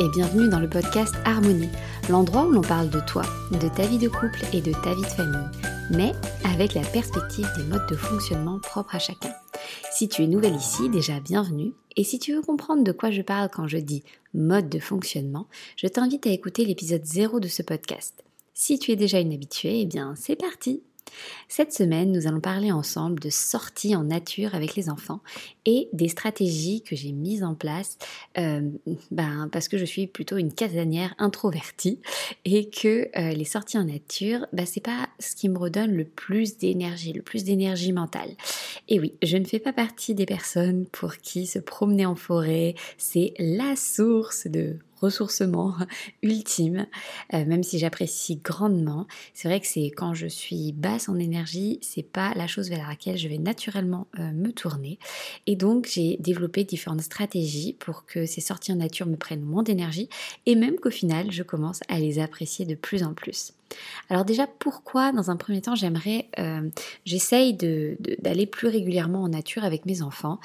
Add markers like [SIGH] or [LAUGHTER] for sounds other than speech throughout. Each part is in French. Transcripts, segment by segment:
et bienvenue dans le podcast Harmonie, l'endroit où l'on parle de toi, de ta vie de couple et de ta vie de famille, mais avec la perspective des modes de fonctionnement propres à chacun. Si tu es nouvelle ici, déjà bienvenue, et si tu veux comprendre de quoi je parle quand je dis mode de fonctionnement, je t'invite à écouter l'épisode 0 de ce podcast. Si tu es déjà une habituée, eh bien c'est parti cette semaine, nous allons parler ensemble de sorties en nature avec les enfants et des stratégies que j'ai mises en place euh, ben, parce que je suis plutôt une casanière introvertie et que euh, les sorties en nature, ben, c'est pas ce qui me redonne le plus d'énergie, le plus d'énergie mentale. Et oui, je ne fais pas partie des personnes pour qui se promener en forêt, c'est la source de ressourcement [LAUGHS] ultime, euh, même si j'apprécie grandement. C'est vrai que c'est quand je suis basse en énergie, c'est pas la chose vers laquelle je vais naturellement euh, me tourner. Et donc j'ai développé différentes stratégies pour que ces sorties en nature me prennent moins d'énergie et même qu'au final je commence à les apprécier de plus en plus. Alors déjà, pourquoi dans un premier temps j'aimerais, euh, j'essaye d'aller plus régulièrement en nature avec mes enfants.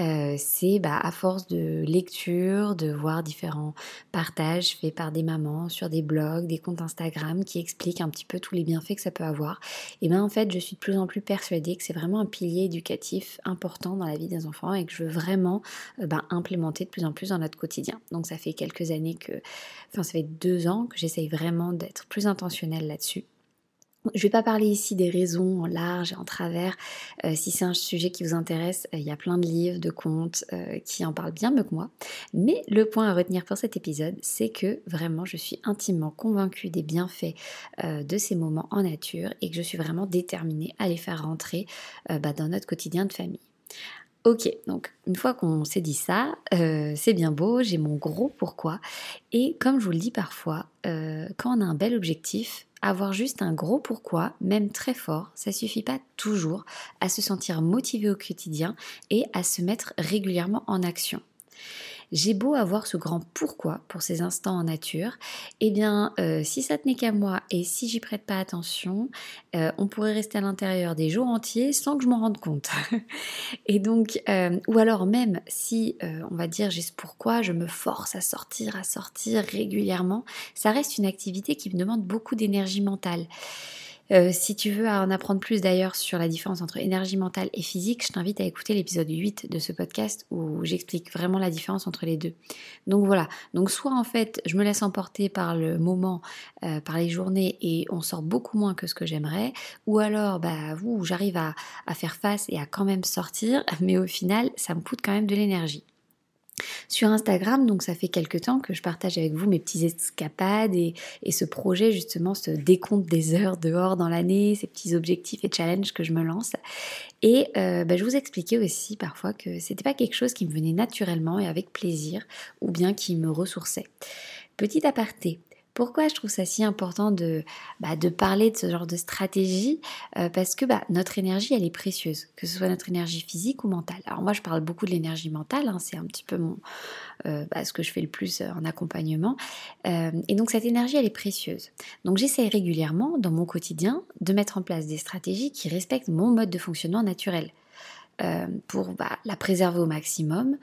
Euh, c'est bah, à force de lecture, de voir différents partages faits par des mamans sur des blogs, des comptes Instagram qui expliquent un petit peu tous les bienfaits que ça peut avoir. Et bien en fait, je suis de plus en plus persuadée que c'est vraiment un pilier éducatif important dans la vie des enfants et que je veux vraiment euh, bah, implémenter de plus en plus dans notre quotidien. Donc ça fait quelques années que, enfin ça fait deux ans que j'essaye vraiment d'être plus intentionnelle là-dessus. Je ne vais pas parler ici des raisons en large et en travers. Euh, si c'est un sujet qui vous intéresse, euh, il y a plein de livres, de contes euh, qui en parlent bien mieux que moi. Mais le point à retenir pour cet épisode, c'est que vraiment je suis intimement convaincue des bienfaits de ces moments en nature et que je suis vraiment déterminée à les faire rentrer bah, dans notre quotidien de famille. Ok, donc une fois qu'on s'est dit ça, euh, c'est bien beau, j'ai mon gros pourquoi. Et comme je vous le dis parfois, euh, quand on a un bel objectif, avoir juste un gros pourquoi, même très fort, ça suffit pas toujours à se sentir motivé au quotidien et à se mettre régulièrement en action. J'ai beau avoir ce grand pourquoi pour ces instants en nature, eh bien, euh, si ça tenait qu'à moi et si j'y prête pas attention, euh, on pourrait rester à l'intérieur des jours entiers sans que je m'en rende compte. [LAUGHS] et donc, euh, ou alors même si, on va dire, j'ai ce pourquoi, je me force à sortir, à sortir régulièrement, ça reste une activité qui me demande beaucoup d'énergie mentale. Euh, si tu veux en apprendre plus d'ailleurs sur la différence entre énergie mentale et physique, je t'invite à écouter l'épisode 8 de ce podcast où j'explique vraiment la différence entre les deux. Donc voilà, donc soit en fait je me laisse emporter par le moment, euh, par les journées et on sort beaucoup moins que ce que j'aimerais, ou alors bah vous j'arrive à faire face et à quand même sortir, [LAUGHS] mais au final ça me coûte quand même de l'énergie. Sur Instagram, donc ça fait quelques temps que je partage avec vous mes petits escapades et, ce projet justement, ce décompte des heures dehors dans l'année, ces petits objectifs et challenges que je me lance. Et euh, bah, je vous expliquais aussi parfois que c'était pas quelque chose qui me venait naturellement et avec plaisir, ou bien qui me ressourçait. Petit aparté, pourquoi je trouve ça si important de, bah, de parler de ce genre de stratégie? Euh, Parce que bah, notre énergie, elle est précieuse, que ce soit notre énergie physique ou mentale. Alors moi, je parle beaucoup de l'énergie mentale, hein, c'est un petit peu mon, euh, bah, ce que je fais le plus euh, en accompagnement. et donc cette énergie, elle est précieuse. Donc j'essaie régulièrement, dans mon quotidien, de mettre en place des stratégies qui respectent mon mode de fonctionnement naturel. pour bah, la préserver au maximum,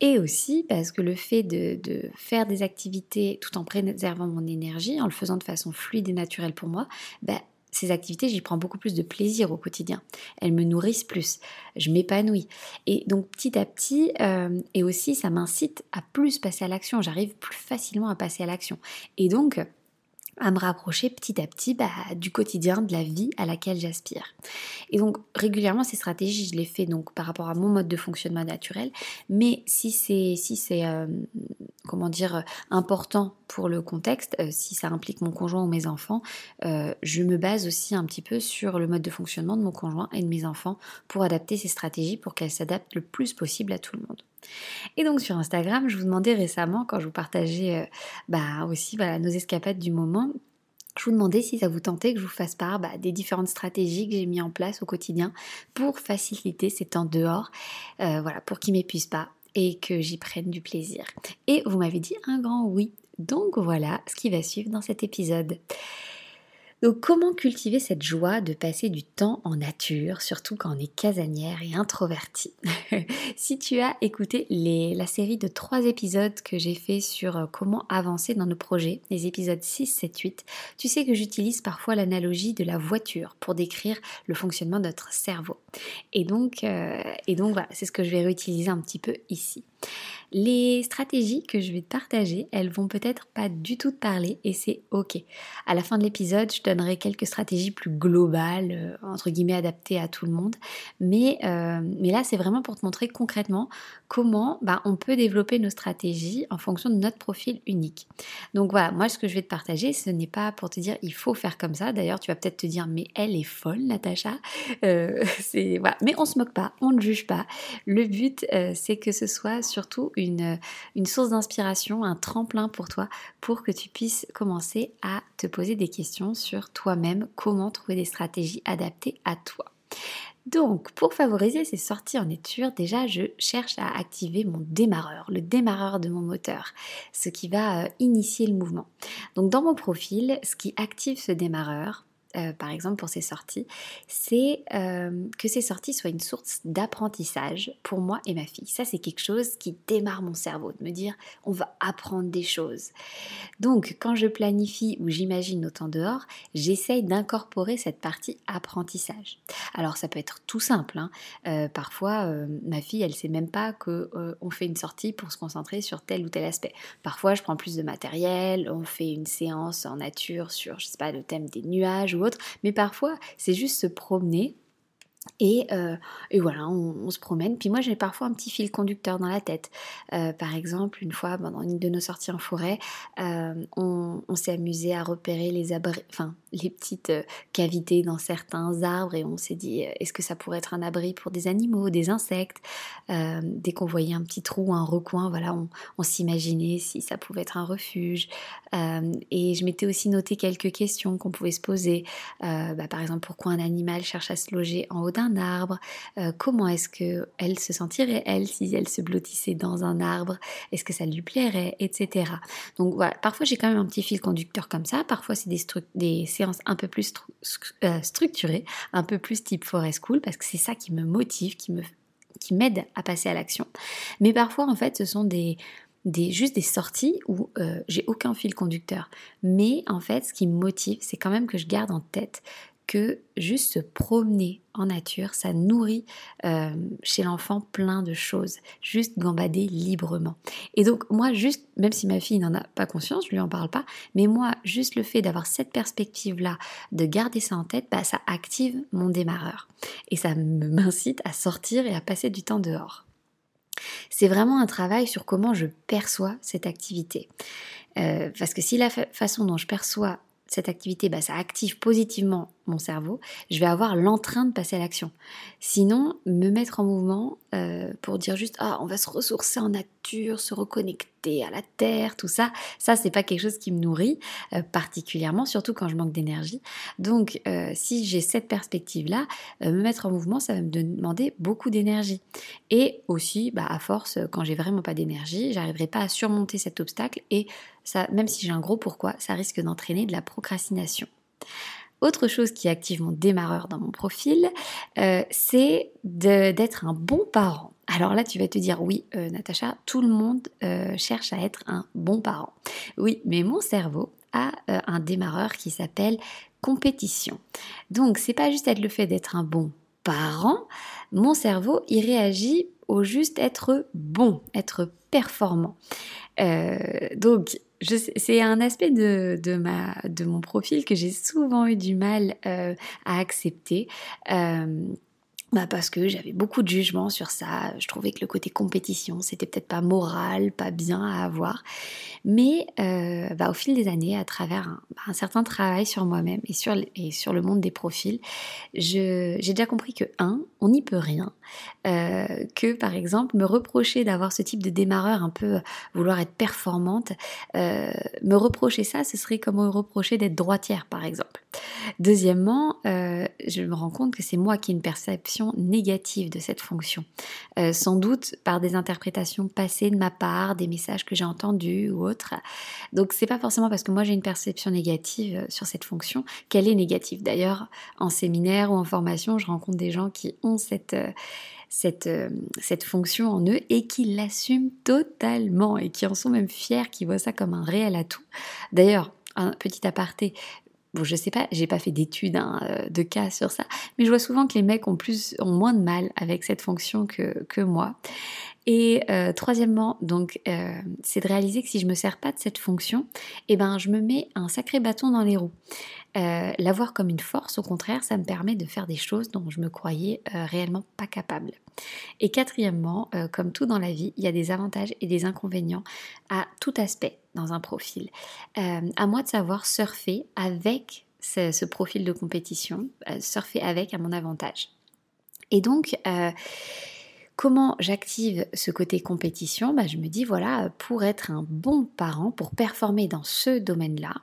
et aussi parce que le fait de, faire des activités tout en préservant mon énergie, en le faisant de façon fluide et naturelle pour moi, ben, ces activités, j'y prends beaucoup plus de plaisir au quotidien. Elles me nourrissent plus, je m'épanouis. Et donc petit à petit, euh, et aussi ça m'incite à plus passer à l'action. J'arrive plus facilement à passer à l'action. Et donc, à me rapprocher petit à petit bah, du quotidien, de la vie à laquelle j'aspire. Et donc régulièrement ces stratégies, je les fais donc par rapport à mon mode de fonctionnement naturel, mais si c'est si c'est euh, comment dire important pour le contexte, euh, si ça implique mon conjoint ou mes enfants, euh, je me base aussi un petit peu sur le mode de fonctionnement de mon conjoint et de mes enfants pour adapter ces stratégies pour qu'elles s'adaptent le plus possible à tout le monde. Et donc sur Instagram, je vous demandais récemment, quand je vous partageais euh, bah, aussi nos escapades du moment, je vous demandais si ça vous tentait que je vous fasse part bah, des différentes stratégies que j'ai mis en place au quotidien pour faciliter ces temps dehors, euh, voilà, pour qu'ils m'épuisent pas et que j'y prenne du plaisir. Et vous m'avez dit un grand oui. Donc voilà ce qui va suivre dans cet épisode. Donc comment cultiver cette joie de passer du temps en nature, surtout quand on est casanière et introverti [LAUGHS] Si tu as écouté la série de trois épisodes que j'ai fait sur euh, comment avancer dans nos projets, les épisodes 6, 7, 8, tu sais que j'utilise parfois l'analogie de la voiture pour décrire le fonctionnement de notre cerveau. Et donc, euh, et donc voilà, c'est ce que je vais réutiliser un petit peu ici. Les stratégies que je vais te partager, elles vont peut-être pas du tout te parler et c'est ok. À la fin de l'épisode, je donnerai quelques stratégies plus globales, euh, entre guillemets adaptées à tout le monde. Mais, euh, mais là, c'est vraiment pour te montrer concrètement comment bah, on peut développer nos stratégies en fonction de notre profil unique. Donc voilà, moi ce que je vais te partager, ce n'est pas pour te dire il faut faire comme ça. D'ailleurs, tu vas peut-être te dire mais elle est folle, Natacha. Euh, [LAUGHS] c'est voilà. Mais on se moque pas, on ne juge pas. Le but, c'est que ce soit surtout une, une source d'inspiration, un tremplin pour toi, pour que tu puisses commencer à te poser des questions sur toi-même, comment trouver des stratégies adaptées à toi. Donc, pour favoriser ces sorties en nature, déjà, je cherche à activer mon démarreur, le démarreur de mon moteur, ce qui va euh, initier le mouvement. Donc, dans mon profil, ce qui active ce démarreur, euh, par exemple pour ces sorties, c'est euh, que ces sorties soient une source d'apprentissage pour moi et ma fille. Ça, c'est quelque chose qui démarre mon cerveau, de me dire on va apprendre des choses. Donc, quand je planifie ou j'imagine autant dehors, j'essaye d'incorporer cette partie apprentissage. Alors, ça peut être tout simple. Hein. Euh, parfois, ma fille, elle sait même pas qu'on fait une sortie pour se concentrer sur tel ou tel aspect. Parfois, je prends plus de matériel, on fait une séance en nature sur, je sais pas, le thème des nuages ou mais parfois c'est juste se promener euh, et, voilà, on, se promène. Puis moi, j'ai parfois un petit fil conducteur dans la tête. Euh, par exemple, une fois, pendant une de nos sorties en forêt, euh, on, s'est amusé à repérer les abris, les petites cavités dans certains arbres et on s'est dit, est-ce que ça pourrait être un abri pour des animaux, des insectes? Dès qu'on voyait un petit trou, un recoin, voilà, on, s'imaginait si ça pouvait être un refuge. et je m'étais aussi noté quelques questions qu'on pouvait se poser. Bah, par exemple, pourquoi un animal cherche à se loger en haut d'un arbre, euh, comment est-ce que elle se sentirait elle si elle se blottissait dans un arbre, est-ce que ça lui plairait, etc. Donc voilà, parfois j'ai quand même un petit fil conducteur comme ça, parfois c'est des, des séances un peu plus euh, structurées, un peu plus type forest school, parce que c'est ça qui me motive, qui m'aide à passer à l'action. Mais parfois en fait ce sont des des, juste des sorties où euh, j'ai aucun fil conducteur. Mais en fait, ce qui me motive, c'est quand même que je garde en tête que juste se promener en nature, ça nourrit euh, chez l'enfant plein de choses. Juste gambader librement. Et donc moi, juste, même si ma fille n'en a pas conscience, je lui en parle pas, mais moi, juste le fait d'avoir cette perspective-là, de garder ça en tête, bah, ça active mon démarreur. Et ça m'incite à sortir et à passer du temps dehors. C'est vraiment un travail sur comment je perçois cette activité. Euh, parce que si la façon dont je perçois cette activité, bah, ça active positivement mon cerveau, je vais avoir l'entrain de passer à l'action. Sinon, me mettre en mouvement euh, pour dire juste ah on va se ressourcer en nature, se reconnecter à la terre, tout ça, ça c'est pas quelque chose qui me nourrit euh, particulièrement, surtout quand je manque d'énergie. Donc euh, si j'ai cette perspective là, me mettre en mouvement, ça va me demander beaucoup d'énergie. Et aussi, bah, à force, quand j'ai vraiment pas d'énergie, j'arriverai pas à surmonter cet obstacle et même si j'ai un gros pourquoi, ça risque d'entraîner de la procrastination. Autre chose qui active mon démarreur dans mon profil, euh, c'est d'être un bon parent. Alors là, tu vas te dire, oui, euh, Natacha, tout le monde euh, cherche à être un bon parent. Oui, mais mon cerveau a un démarreur qui s'appelle compétition. Donc, c'est pas juste être le fait d'être un bon parent. Mon cerveau, il réagit au juste être bon, être performant. donc, c'est un aspect de mon profil que j'ai souvent eu du mal euh, à accepter. Euh, bah parce que j'avais beaucoup de jugements sur ça. Je trouvais que le côté compétition, c'était peut-être pas moral, pas bien à avoir. Mais euh, bah au fil des années, à travers un, bah, certain travail sur moi-même et sur, le monde des profils, j'ai déjà compris que, un, on n'y peut rien. Euh, que, par exemple, me reprocher d'avoir ce type de démarreur un peu vouloir être performante, euh, me reprocher ça, ce serait comme me reprocher d'être droitière, par exemple. Deuxièmement, je me rends compte que c'est moi qui ai une perception négative de cette fonction. Euh, sans doute par des interprétations passées de ma part, des messages que j'ai entendus ou autres. Donc c'est pas forcément parce que moi j'ai une perception négative euh, sur cette fonction qu'elle est négative. D'ailleurs, en séminaire ou en formation, je rencontre des gens qui ont cette cette, cette, fonction en eux et qui l'assument totalement et qui en sont même fiers, qui voient ça comme un réel atout. D'ailleurs, un petit aparté, Bon, je sais pas, j'ai pas fait d'études hein, euh, de cas sur ça, mais je vois souvent que les mecs ont plus, ont moins de mal avec cette fonction que, moi. Et euh, troisièmement, donc, euh, c'est de réaliser que si je me sers pas de cette fonction, eh ben, je me mets un sacré bâton dans les roues. L'avoir comme une force, au contraire, ça me permet de faire des choses dont je me croyais réellement pas capable. Et quatrièmement, comme tout dans la vie, il y a des avantages et des inconvénients à tout aspect dans un profil. à moi de savoir surfer avec ce, profil de compétition, surfer avec à mon avantage. Et donc, Comment j'active ce côté compétition? Bah, Je me dis, voilà, pour être un bon parent, pour performer dans ce domaine-là,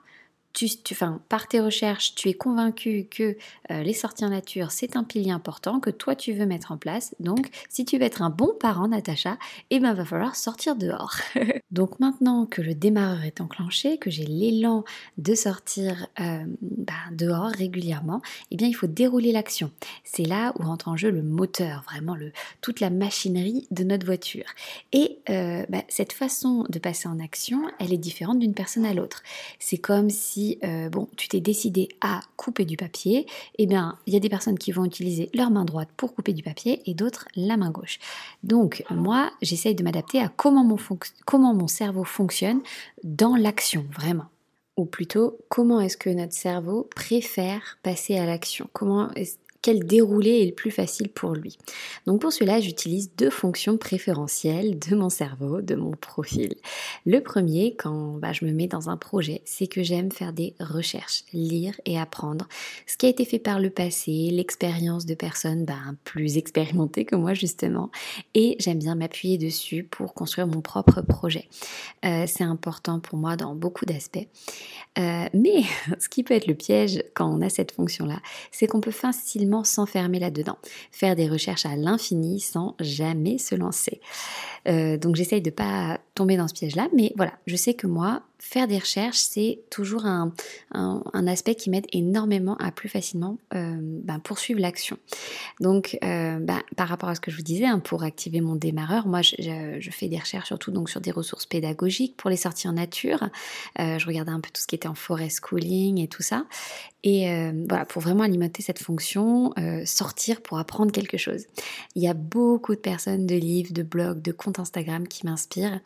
par tes recherches, tu es convaincu que euh, les sorties en nature, c'est un pilier important que toi tu veux mettre en place. Donc, si tu veux être un bon parent, Natacha, eh ben va falloir sortir dehors. [LAUGHS] Donc maintenant que le démarreur est enclenché, que j'ai l'élan de sortir euh, bah, dehors régulièrement, eh bien il faut dérouler l'action. C'est là où rentre en jeu le moteur, vraiment le, toute la machinerie de notre voiture. Et euh, bah, cette façon de passer en action, elle est différente d'une personne à l'autre. C'est comme si euh, bon, tu t'es décidé à couper du papier, eh bien, il y a des personnes qui vont utiliser leur main droite pour couper du papier et d'autres la main gauche. Donc, moi, j'essaye de m'adapter à comment mon, cerveau fonctionne dans l'action, vraiment ou plutôt comment est-ce que notre cerveau préfère passer à l'action? Comment est quel déroulé est le plus facile pour lui. Donc pour cela, j'utilise deux fonctions préférentielles de mon cerveau, de mon profil. Le premier, quand bah, je me mets dans un projet, c'est que j'aime faire des recherches, lire et apprendre ce qui a été fait par le passé, l'expérience de personnes bah, plus expérimentées que moi justement, et j'aime bien m'appuyer dessus pour construire mon propre projet. Euh, c'est important pour moi dans beaucoup d'aspects. Euh, mais [LAUGHS] ce qui peut être le piège quand on a cette fonction-là, c'est qu'on peut facilement s'enfermer là-dedans, faire des recherches à l'infini sans jamais se lancer. Euh, donc j'essaye de pas tomber dans ce piège-là, mais voilà, je sais que moi, faire des recherches, c'est toujours un, aspect qui m'aide énormément à plus facilement euh, ben, poursuivre l'action. Donc, euh, ben, par rapport à ce que je vous disais, hein, pour activer mon démarreur, moi, je, fais des recherches surtout donc sur des ressources pédagogiques pour les sorties en nature. je regardais un peu tout ce qui était en forest schooling et tout ça. Et voilà, pour vraiment alimenter cette fonction, sortir pour apprendre quelque chose. Il y a beaucoup de personnes, de livres, de blogs, de comptes Instagram qui m'inspirent.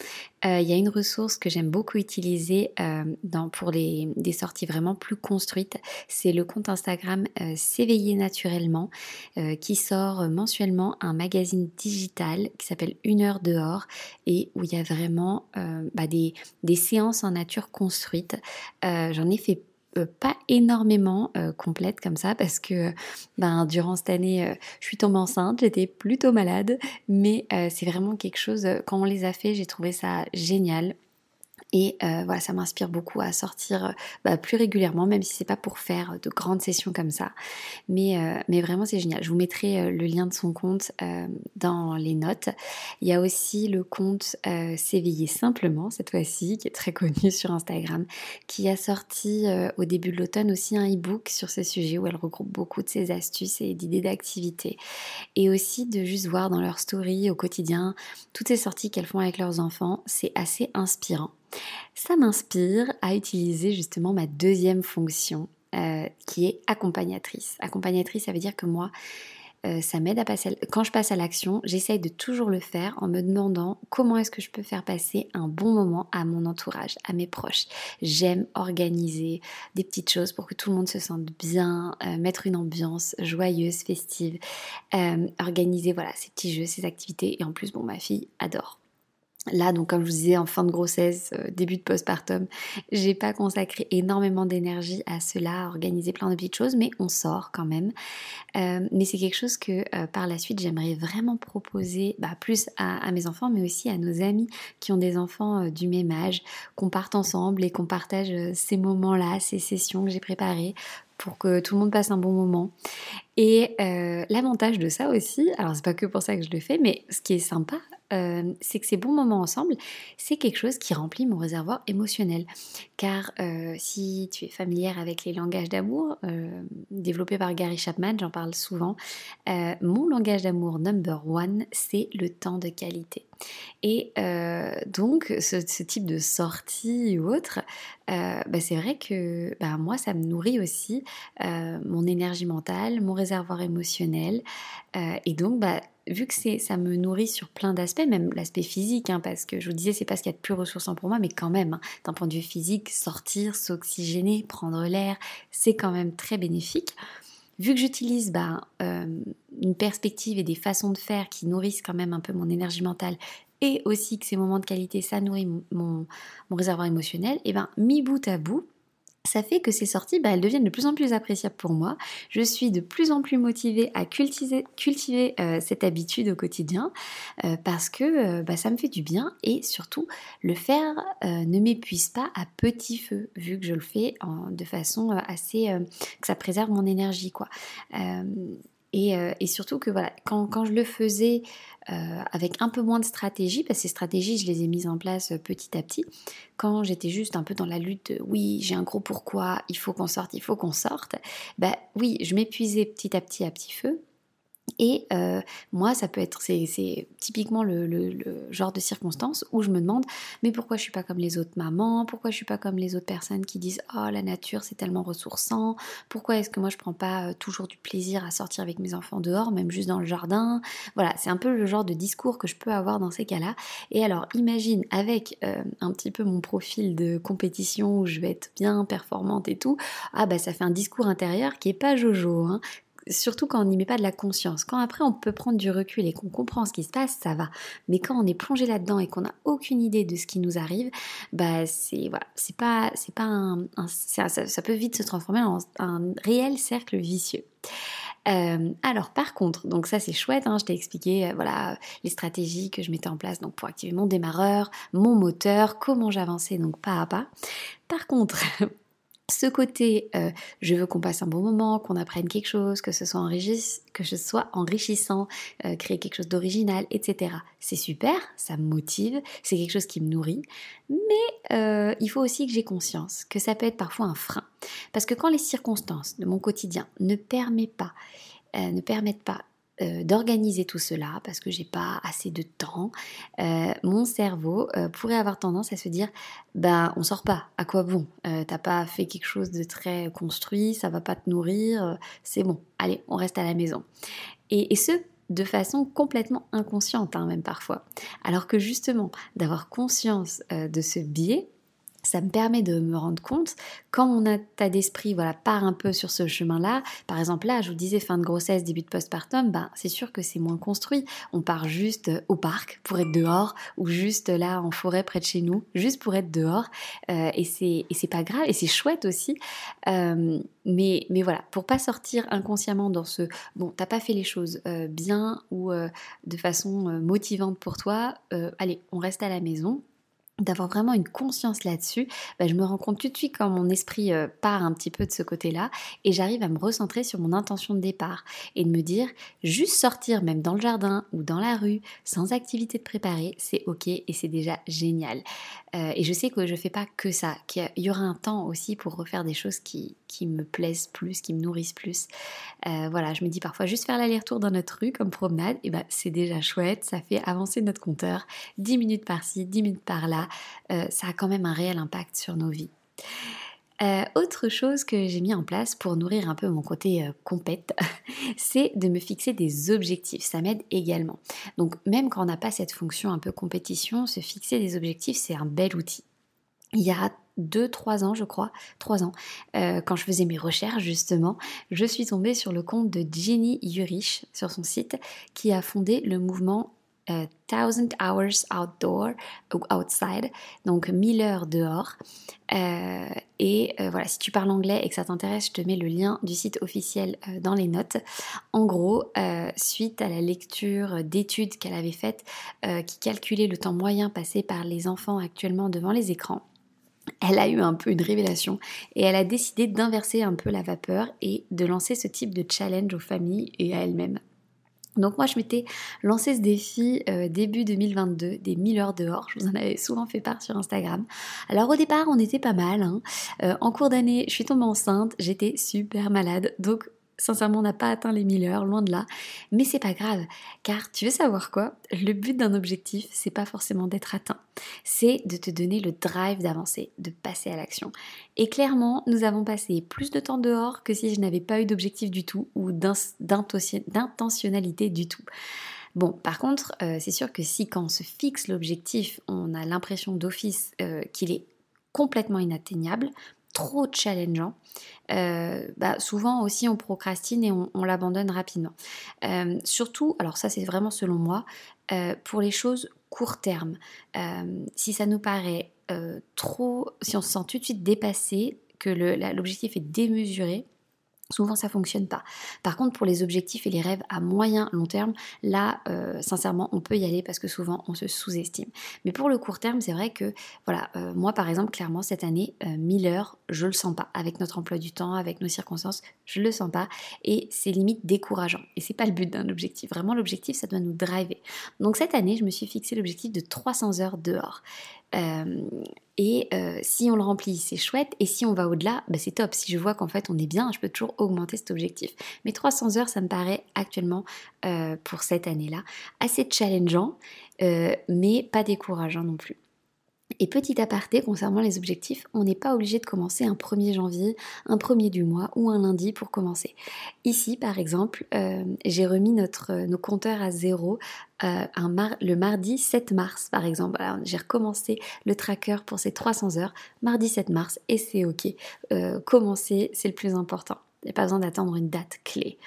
Euh, il y a une ressource que j'aime beaucoup utiliser euh, pour des sorties vraiment plus construites. C'est le compte Instagram euh, S'éveiller naturellement qui sort mensuellement un magazine digital qui s'appelle Une heure dehors et où il y a vraiment bah, des, séances en nature construites. J'en ai fait pas énormément complète comme ça parce que ben, durant cette année, je suis tombée enceinte, j'étais plutôt malade, mais c'est vraiment quelque chose, quand on les a fait, j'ai trouvé ça génial. Et euh, voilà, ça m'inspire beaucoup à sortir euh, bah, plus régulièrement, même si c'est pas pour faire de grandes sessions comme ça. Mais, euh, mais vraiment, c'est génial. Je vous mettrai le lien de son compte dans les notes. Il y a aussi le compte S'éveiller simplement, cette fois-ci, qui est très [LAUGHS] connu sur Instagram, qui a sorti au début de l'automne aussi un e-book sur ce sujet où elle regroupe beaucoup de ses astuces et d'idées d'activités. Et aussi de juste voir dans leur story au quotidien toutes ces sorties qu'elles font avec leurs enfants. C'est assez inspirant. Ça m'inspire à utiliser justement ma deuxième fonction euh, qui est accompagnatrice. Accompagnatrice, ça veut dire que moi, euh, ça m'aide à passer. Quand je passe à l'action, j'essaye de toujours le faire en me demandant comment est-ce que je peux faire passer un bon moment à mon entourage, à mes proches. J'aime organiser des petites choses pour que tout le monde se sente bien, euh, mettre une ambiance joyeuse, festive, organiser voilà ces petits jeux, ces activités. Et en plus, bon, ma fille adore. Là, donc comme je vous disais, en fin de grossesse, euh, début de postpartum, j'ai pas consacré énormément d'énergie à cela, à organiser plein de petites choses, mais on sort quand même. Euh, mais c'est quelque chose que euh, par la suite, j'aimerais vraiment proposer bah, plus à, mes enfants, mais aussi à nos amis qui ont des enfants du même âge, qu'on parte ensemble et qu'on partage ces moments-là, ces sessions que j'ai préparées pour que tout le monde passe un bon moment. Et euh, l'avantage de ça aussi, alors c'est pas que pour ça que je le fais, mais ce qui est sympa, euh, c'est que ces bons moments ensemble, c'est quelque chose qui remplit mon réservoir émotionnel. Car euh, si tu es familière avec les langages d'amour, développés par Gary Chapman, j'en parle souvent, mon langage d'amour number one, c'est le temps de qualité. Et donc, ce, type de sortie ou autre, bah, c'est vrai que bah, moi, ça me nourrit aussi mon énergie mentale, mon réservoir émotionnel. et donc, bah, vu que ça me nourrit sur plein d'aspects, même l'aspect physique, hein, parce que je vous disais, c'est pas ce qu'il y a de plus ressourçant pour moi, mais quand même, hein, d'un point de vue physique, sortir, s'oxygéner, prendre l'air, c'est quand même très bénéfique. Vu que j'utilise bah, une perspective et des façons de faire qui nourrissent quand même un peu mon énergie mentale et aussi que ces moments de qualité, ça nourrit mon, réservoir émotionnel, et bien mis bout à bout, ça fait que ces sorties, bah, elles deviennent de plus en plus appréciables pour moi. Je suis de plus en plus motivée à cultiver, euh, cette habitude au quotidien euh, parce que euh, bah, ça me fait du bien et surtout le faire ne m'épuise pas à petit feu vu que je le fais de façon assez que ça préserve mon énergie quoi. Euh, et, surtout que voilà, quand, je le faisais euh, avec un peu moins de stratégie, parce que ces stratégies, je les ai mises en place euh, petit à petit, quand j'étais juste un peu dans la lutte, oui, j'ai un gros pourquoi, il faut qu'on sorte, il faut qu'on sorte, bah oui, je m'épuisais petit à petit à petit feu, et euh, moi, ça peut être, c'est typiquement le, genre de circonstance où je me demande, mais pourquoi je suis pas comme les autres mamans? Pourquoi je suis pas comme les autres personnes qui disent, oh la nature c'est tellement ressourçant. Pourquoi est-ce que moi je prends pas euh, toujours du plaisir à sortir avec mes enfants dehors, même juste dans le jardin Voilà, c'est un peu le genre de discours que je peux avoir dans ces cas-là. Et alors, imagine avec euh, un petit peu mon profil de compétition où je vais être bien performante et tout, ah bah ça fait un discours intérieur qui est pas jojo, hein, surtout quand on n'y met pas de la conscience. Quand après on peut prendre du recul et qu'on comprend ce qui se passe, ça va. Mais quand on est plongé là-dedans et qu'on n'a aucune idée de ce qui nous arrive, bah c'est voilà, c'est pas c'est pas un, ça, peut vite se transformer en un réel cercle vicieux. Euh, alors par contre, donc ça c'est chouette, hein, je t'ai expliqué euh, voilà les stratégies que je mettais en place donc pour activer mon démarreur, mon moteur, comment j'avançais donc pas à pas. Par contre, [LAUGHS] ce côté, euh, je veux qu'on passe un bon moment, qu'on apprenne quelque chose, que ce soit, que enrichissant, euh, créer quelque chose d'original, etc. C'est super, ça me motive, c'est quelque chose qui me nourrit, mais euh, il faut aussi que j'ai conscience que ça peut être parfois un frein. Parce que quand les circonstances de mon quotidien ne permettent pas euh, d'organiser tout cela parce que j'ai pas assez de temps, euh, mon cerveau euh, pourrait avoir tendance à se dire bah on sort pas, à quoi bon? T'as pas fait quelque chose de très construit, ça va pas te nourrir, c'est bon, allez, on reste à la maison. Et, ce de façon complètement inconsciente, hein, même parfois. Alors que justement, d'avoir conscience de ce biais, ça me permet de me rendre compte quand mon état d'esprit voilà, part un peu sur ce chemin-là. Par exemple, là, je vous disais fin de grossesse, début de postpartum, ben, c'est sûr que c'est moins construit. On part juste au parc pour être dehors ou juste là en forêt près de chez nous, juste pour être dehors. Euh, et c'est pas grave et c'est chouette aussi. Euh, mais, mais voilà, pour pas sortir inconsciemment dans ce bon, t'as pas fait les choses euh, bien ou de façon motivante pour toi, allez, on reste à la maison d'avoir vraiment une conscience là-dessus, bah, je me rends compte tout de suite quand mon esprit euh, part un petit peu de ce côté-là et j'arrive à me recentrer sur mon intention de départ et de me dire juste sortir même dans le jardin ou dans la rue sans activité de préparer, c'est ok et c'est déjà génial. Euh, et je sais que je fais pas que ça, qu'il y aura un temps aussi pour refaire des choses qui, qui me plaisent plus, qui me nourrissent plus. Euh, voilà, je me dis parfois juste faire l'aller-retour dans notre rue comme promenade, et ben c'est déjà chouette, ça fait avancer notre compteur, 10 minutes par-ci, 10 minutes par-là, euh, ça a quand même un réel impact sur nos vies. Euh, autre chose que j'ai mis en place pour nourrir un peu mon côté compète, [LAUGHS] c'est de me fixer des objectifs. Ça m'aide également. Donc même quand on n'a pas cette fonction un peu compétition, se fixer des objectifs, c'est un bel outil. Il y a 2-3 ans, je crois, 3 ans, euh, quand je faisais mes recherches justement, je suis tombée sur le compte de Jenny Yurich sur son site qui a fondé le mouvement euh, Thousand Hours Outdoor ou Outside, donc 1000 heures dehors. Euh, et voilà, si tu parles anglais et que ça t'intéresse, je te mets le lien du site officiel dans les notes. En gros, suite à la lecture d'études qu'elle avait faites qui calculaient le temps moyen passé par les enfants actuellement devant les écrans, elle a eu un peu une révélation et elle a décidé d'inverser un peu la vapeur et de lancer ce type de challenge aux familles et à elle-même. Donc moi je m'étais lancé ce défi euh, début 2022 des 1000 heures dehors, je vous en avais souvent fait part sur Instagram. Alors au départ on était pas mal, hein. euh, en cours d'année je suis tombée enceinte, j'étais super malade, donc Sincèrement, on n'a pas atteint les 1000 heures, loin de là. Mais c'est pas grave, car tu veux savoir quoi? Le but d'un objectif, c'est pas forcément d'être atteint. C'est de te donner le drive d'avancer, de passer à l'action. Et clairement, nous avons passé plus de temps dehors que si je n'avais pas eu d'objectif du tout ou d'intentionnalité du tout. Bon, par contre, euh, c'est sûr que si quand on se fixe l'objectif, on a l'impression d'office euh, qu'il est complètement inatteignable, trop challengeant, euh, bah, souvent aussi on procrastine et on, l'abandonne rapidement. Euh, surtout, alors ça c'est vraiment selon moi, euh, pour les choses court terme. si ça nous paraît trop, si on se sent tout de suite dépassé, que l'objectif est démesuré, Souvent, ça fonctionne pas. Par contre, pour les objectifs et les rêves à moyen, long terme, là, euh, sincèrement, on peut y aller parce que souvent, on se sous-estime. Mais pour le court terme, c'est vrai que, voilà, euh, moi, par exemple, clairement, cette année, 1000 euh, heures, je le sens pas. Avec notre emploi du temps, avec nos circonstances, je le sens pas. Et c'est limite décourageant. Et c'est pas le but d'un objectif. Vraiment, l'objectif, ça doit nous driver. Donc, cette année, je me suis fixé l'objectif de 300 heures dehors. Euh, et euh, si on le remplit, c'est chouette. Et si on va au-delà, bah, c'est top. Si je vois qu'en fait on est bien, je peux toujours augmenter cet objectif. Mais 300 heures, ça me paraît actuellement euh, pour cette année-là assez challengeant, mais pas décourageant non plus. Et petit aparté concernant les objectifs, on n'est pas obligé de commencer un 1er janvier, un 1er du mois ou un lundi pour commencer. Ici, par exemple, euh, j'ai remis euh, nos compteurs à zéro euh, le mardi 7 mars, par exemple. J'ai recommencé le tracker pour ces 300 heures, mardi 7 mars, et c'est ok. commencer, c'est le plus important. Il n'y a pas besoin d'attendre une date clé.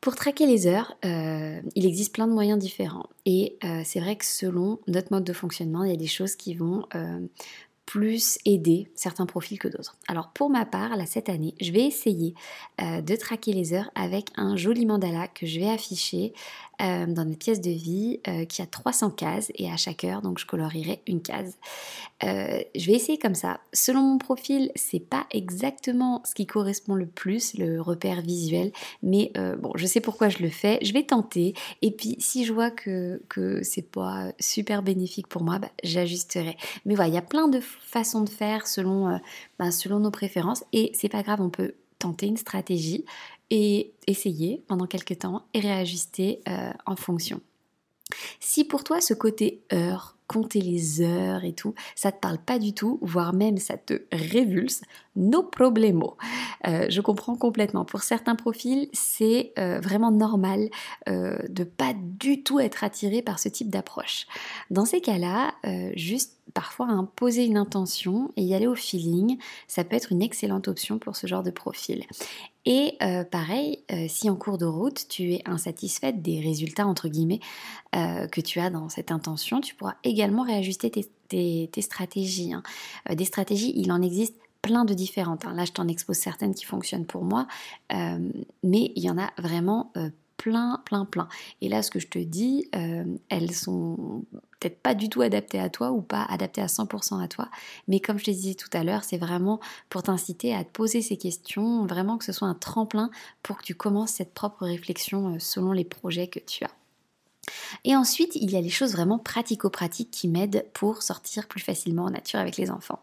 Pour traquer les heures, euh, il existe plein de moyens différents. Et euh, c'est vrai que selon notre mode de fonctionnement, il y a des choses qui vont euh, plus aider certains profils que d'autres. Alors pour ma part, là cette année, je vais essayer de traquer les heures avec un joli mandala que je vais afficher euh, dans une pièce de vie euh, qui a 300 cases et à chaque heure, donc je colorierai une case. Euh, je vais essayer comme ça. Selon mon profil, c'est pas exactement ce qui correspond le plus, le repère visuel, mais bon, je sais pourquoi je le fais. Je vais tenter et puis si je vois que, que c'est pas super bénéfique pour moi, bah, j'ajusterai. Mais voilà, il y a plein de façons de faire selon, bah, selon nos préférences et c'est pas grave, on peut tenter une stratégie et essayer pendant quelques temps et réajuster euh, en fonction. Si pour toi ce côté heure, compter les heures et tout, ça te parle pas du tout, voire même ça te révulse, no problemo. Euh, je comprends complètement. Pour certains profils, c'est euh, vraiment normal de pas du tout être attiré par ce type d'approche. Dans ces cas-là, juste parfois hein, poser une intention et y aller au feeling, ça peut être une excellente option pour ce genre de profil. Et pareil, si en cours de route tu es insatisfaite des résultats entre guillemets que tu as dans cette intention, tu pourras également réajuster tes, stratégies. Hein. des stratégies, il en existe plein de différentes. Hein. Là, je t'en expose certaines qui fonctionnent pour moi, euh, mais il y en a vraiment euh, plein, plein, plein. Et là, ce que je te dis, euh, elles sont peut-être pas du tout adaptées à toi ou pas adaptées à 100% à toi, mais comme je te disais tout à l'heure, c'est vraiment pour t'inciter à te poser ces questions, vraiment que ce soit un tremplin pour que tu commences cette propre réflexion selon les projets que tu as. Et ensuite, il y a les choses vraiment pratico-pratiques qui m'aident pour sortir plus facilement en nature avec les enfants.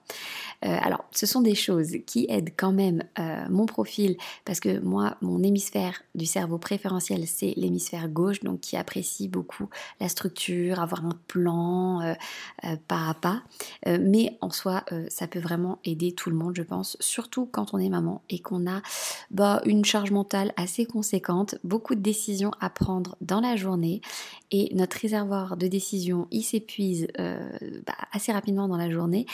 Euh, alors, ce sont des choses qui aident quand même euh, mon profil, parce que moi, mon hémisphère du cerveau préférentiel, c'est l'hémisphère gauche, donc qui apprécie beaucoup la structure, avoir un plan euh, pas à pas. mais en soi, ça peut vraiment aider tout le monde, je pense, surtout quand on est maman et qu'on a bah, une charge mentale assez conséquente, beaucoup de décisions à prendre dans la journée et notre réservoir de décision, il s'épuise euh, bah, assez rapidement dans la journée.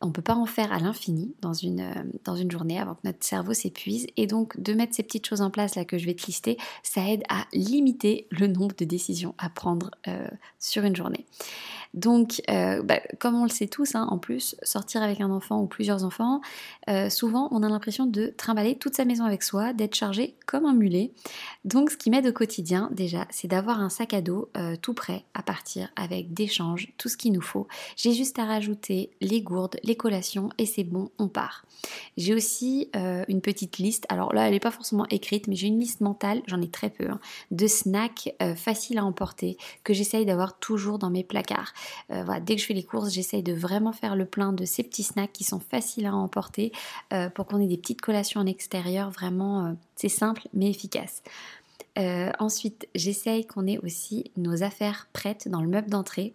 On ne peut pas en faire à l'infini dans une, euh, dans une journée avant que notre cerveau s'épuise. Et donc de mettre ces petites choses en place là que je vais te lister, ça aide à limiter le nombre de décisions à prendre euh, sur une journée. Donc, euh, bah, comme on le sait tous, hein, en plus, sortir avec un enfant ou plusieurs enfants, euh, souvent on a l'impression de trimballer toute sa maison avec soi, d'être chargé comme un mulet. Donc, ce qui m'aide au quotidien, déjà, c'est d'avoir un sac à dos tout prêt à partir avec des changes, tout ce qu'il nous faut. J'ai juste à rajouter les gourdes, les collations et c'est bon, on part. J'ai aussi euh, une petite liste, alors là elle n'est pas forcément écrite, mais j'ai une liste mentale, j'en ai très peu, hein, de snacks euh, faciles à emporter que j'essaye d'avoir toujours dans mes placards. Euh, dès que je fais les courses, j'essaye de vraiment faire le plein de ces petits snacks qui sont faciles à emporter pour qu'on ait des petites collations en extérieur, vraiment c'est simple mais efficace. ensuite, j'essaye qu'on ait aussi nos affaires prêtes dans le meuble d'entrée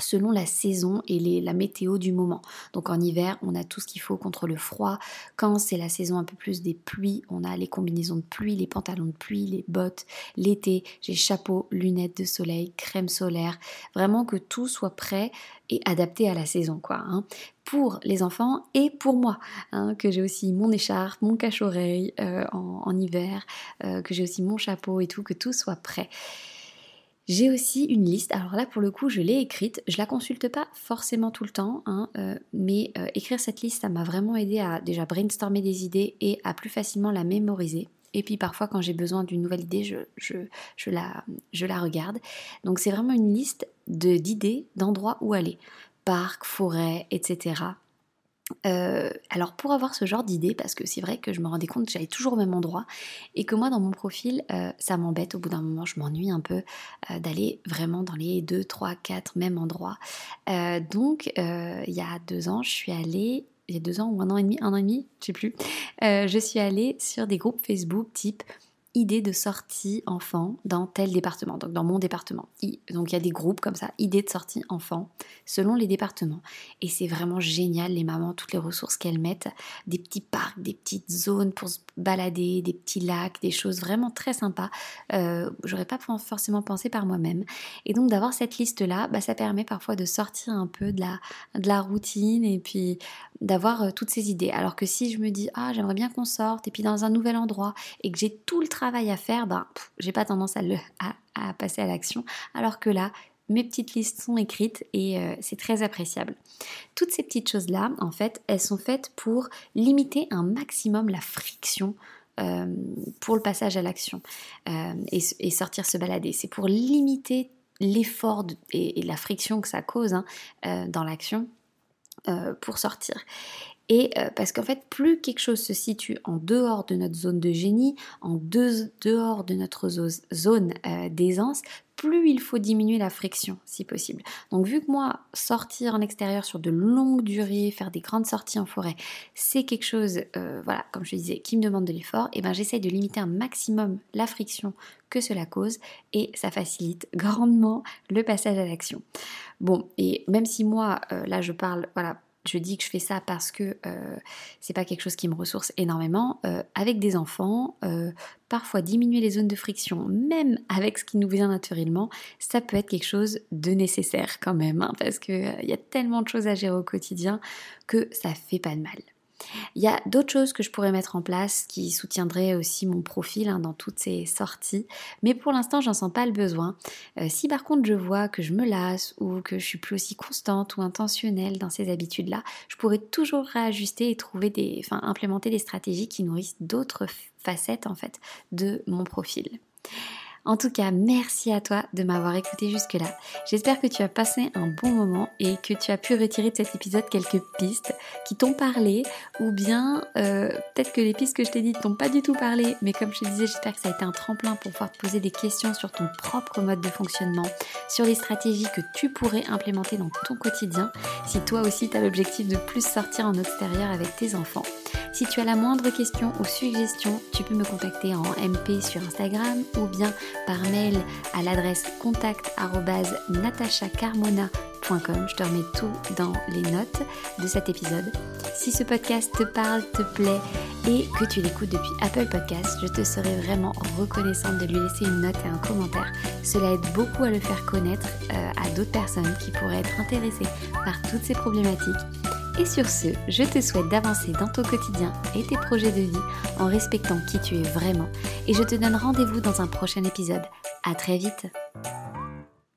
selon la saison et la météo du moment. Donc en hiver, on a tout ce qu'il faut contre le froid. Quand c'est la saison un peu plus des pluies, on a les combinaisons de pluie, les pantalons de pluie, les bottes. L'été, j'ai chapeau, lunettes de soleil, crème solaire. Vraiment que tout soit prêt et adapté à la saison, quoi. Hein. pour les enfants et pour moi, hein, que j'ai aussi mon écharpe, mon cache-oreille euh, en, hiver, euh, que j'ai aussi mon chapeau et tout, que tout soit prêt. J'ai aussi une liste, alors là pour le coup je l'ai écrite, je la consulte pas forcément tout le temps, hein, euh, mais euh, écrire cette liste ça m'a vraiment aidé à déjà brainstormer des idées et à plus facilement la mémoriser. Et puis parfois quand j'ai besoin d'une nouvelle idée, je, je, la, je la regarde. Donc c'est vraiment une liste d'idées, d'endroits où aller. Parc, forêt, etc. Euh, alors pour avoir ce genre d'idée, parce que c'est vrai que je me rendais compte que j'allais toujours au même endroit et que moi dans mon profil, euh, ça m'embête au bout d'un moment, je m'ennuie un peu euh, d'aller vraiment dans les 2, 3, 4 mêmes endroits. donc il y a deux ans, je suis allée, il y a deux ans ou un an et demi, un an et demi, je sais plus, je suis allée sur des groupes Facebook type idée de sortie enfant dans tel département, donc dans mon département. Donc il y a des groupes comme ça, idées de sortie enfant, selon les départements. Et c'est vraiment génial, les mamans, toutes les ressources qu'elles mettent, des petits parcs, des petites zones pour se balader, des petits lacs, des choses vraiment très sympas. Euh, J'aurais pas forcément pensé par moi-même. Et donc d'avoir cette liste-là, bah, ça permet parfois de sortir un peu de la, de la routine et puis d'avoir euh, toutes ces idées. Alors que si je me dis, ah j'aimerais bien qu'on sorte, et puis dans un nouvel endroit, et que j'ai tout le travail à faire, ben, j'ai pas tendance à, le, à, passer à l'action. Alors que là, mes petites listes sont écrites et euh, c'est très appréciable. Toutes ces petites choses-là, en fait, elles sont faites pour limiter un maximum la friction euh, pour le passage à l'action euh, et, sortir se balader. C'est pour limiter l'effort et, la friction que ça cause hein, dans l'action pour sortir. Et euh, parce qu'en fait, plus quelque chose se situe en dehors de notre zone de génie, en dehors de notre zone euh, d'aisance, plus il faut diminuer la friction si possible. Donc vu que moi, sortir en extérieur sur de longues durées, faire des grandes sorties en forêt, c'est quelque chose, euh, voilà, comme je disais, qui me demande de l'effort, et eh ben j'essaye de limiter un maximum la friction que cela cause et ça facilite grandement le passage à l'action. Bon, et même si moi, là je parle, voilà, je dis que je fais ça parce que euh, c'est pas quelque chose qui me ressource énormément. Euh, avec des enfants, euh, parfois diminuer les zones de friction, même avec ce qui nous vient naturellement, ça peut être quelque chose de nécessaire quand même, hein, parce qu'il y a tellement de choses à gérer au quotidien que ça fait pas de mal. Il y a d'autres choses que je pourrais mettre en place qui soutiendraient aussi mon profil hein, dans toutes ces sorties, mais pour l'instant j'en sens pas le besoin. Euh, si par contre je vois que je me lasse ou que je suis plus aussi constante ou intentionnelle dans ces habitudes-là, je pourrais toujours réajuster et trouver des, enfin implémenter des stratégies qui nourrissent d'autres facettes en fait de mon profil. En tout cas, merci à toi de m'avoir écouté jusque-là. J'espère que tu as passé un bon moment et que tu as pu retirer de cet épisode quelques pistes qui t'ont parlé ou bien euh, peut-être que les pistes que je t'ai dites t'ont pas du tout parlé, mais comme je te disais, j'espère que ça a été un tremplin pour pouvoir te poser des questions sur ton propre mode de fonctionnement, sur les stratégies que tu pourrais implémenter dans ton quotidien si toi aussi tu as l'objectif de plus sortir en extérieur avec tes enfants. Si tu as la moindre question ou suggestion, tu peux me contacter en MP sur Instagram ou bien par mail à l'adresse contact@natachacarmona.com. Je te remets tout dans les notes de cet épisode. Si ce podcast te parle, te plaît et que tu l'écoutes depuis Apple Podcast, je te serais vraiment reconnaissante de lui laisser une note et un commentaire. Cela aide beaucoup à le faire connaître euh, à d'autres personnes qui pourraient être intéressées par toutes ces problématiques et sur ce, je te souhaite d'avancer dans ton quotidien et tes projets de vie en respectant qui tu es vraiment. Et je te donne rendez-vous dans un prochain épisode. À très vite!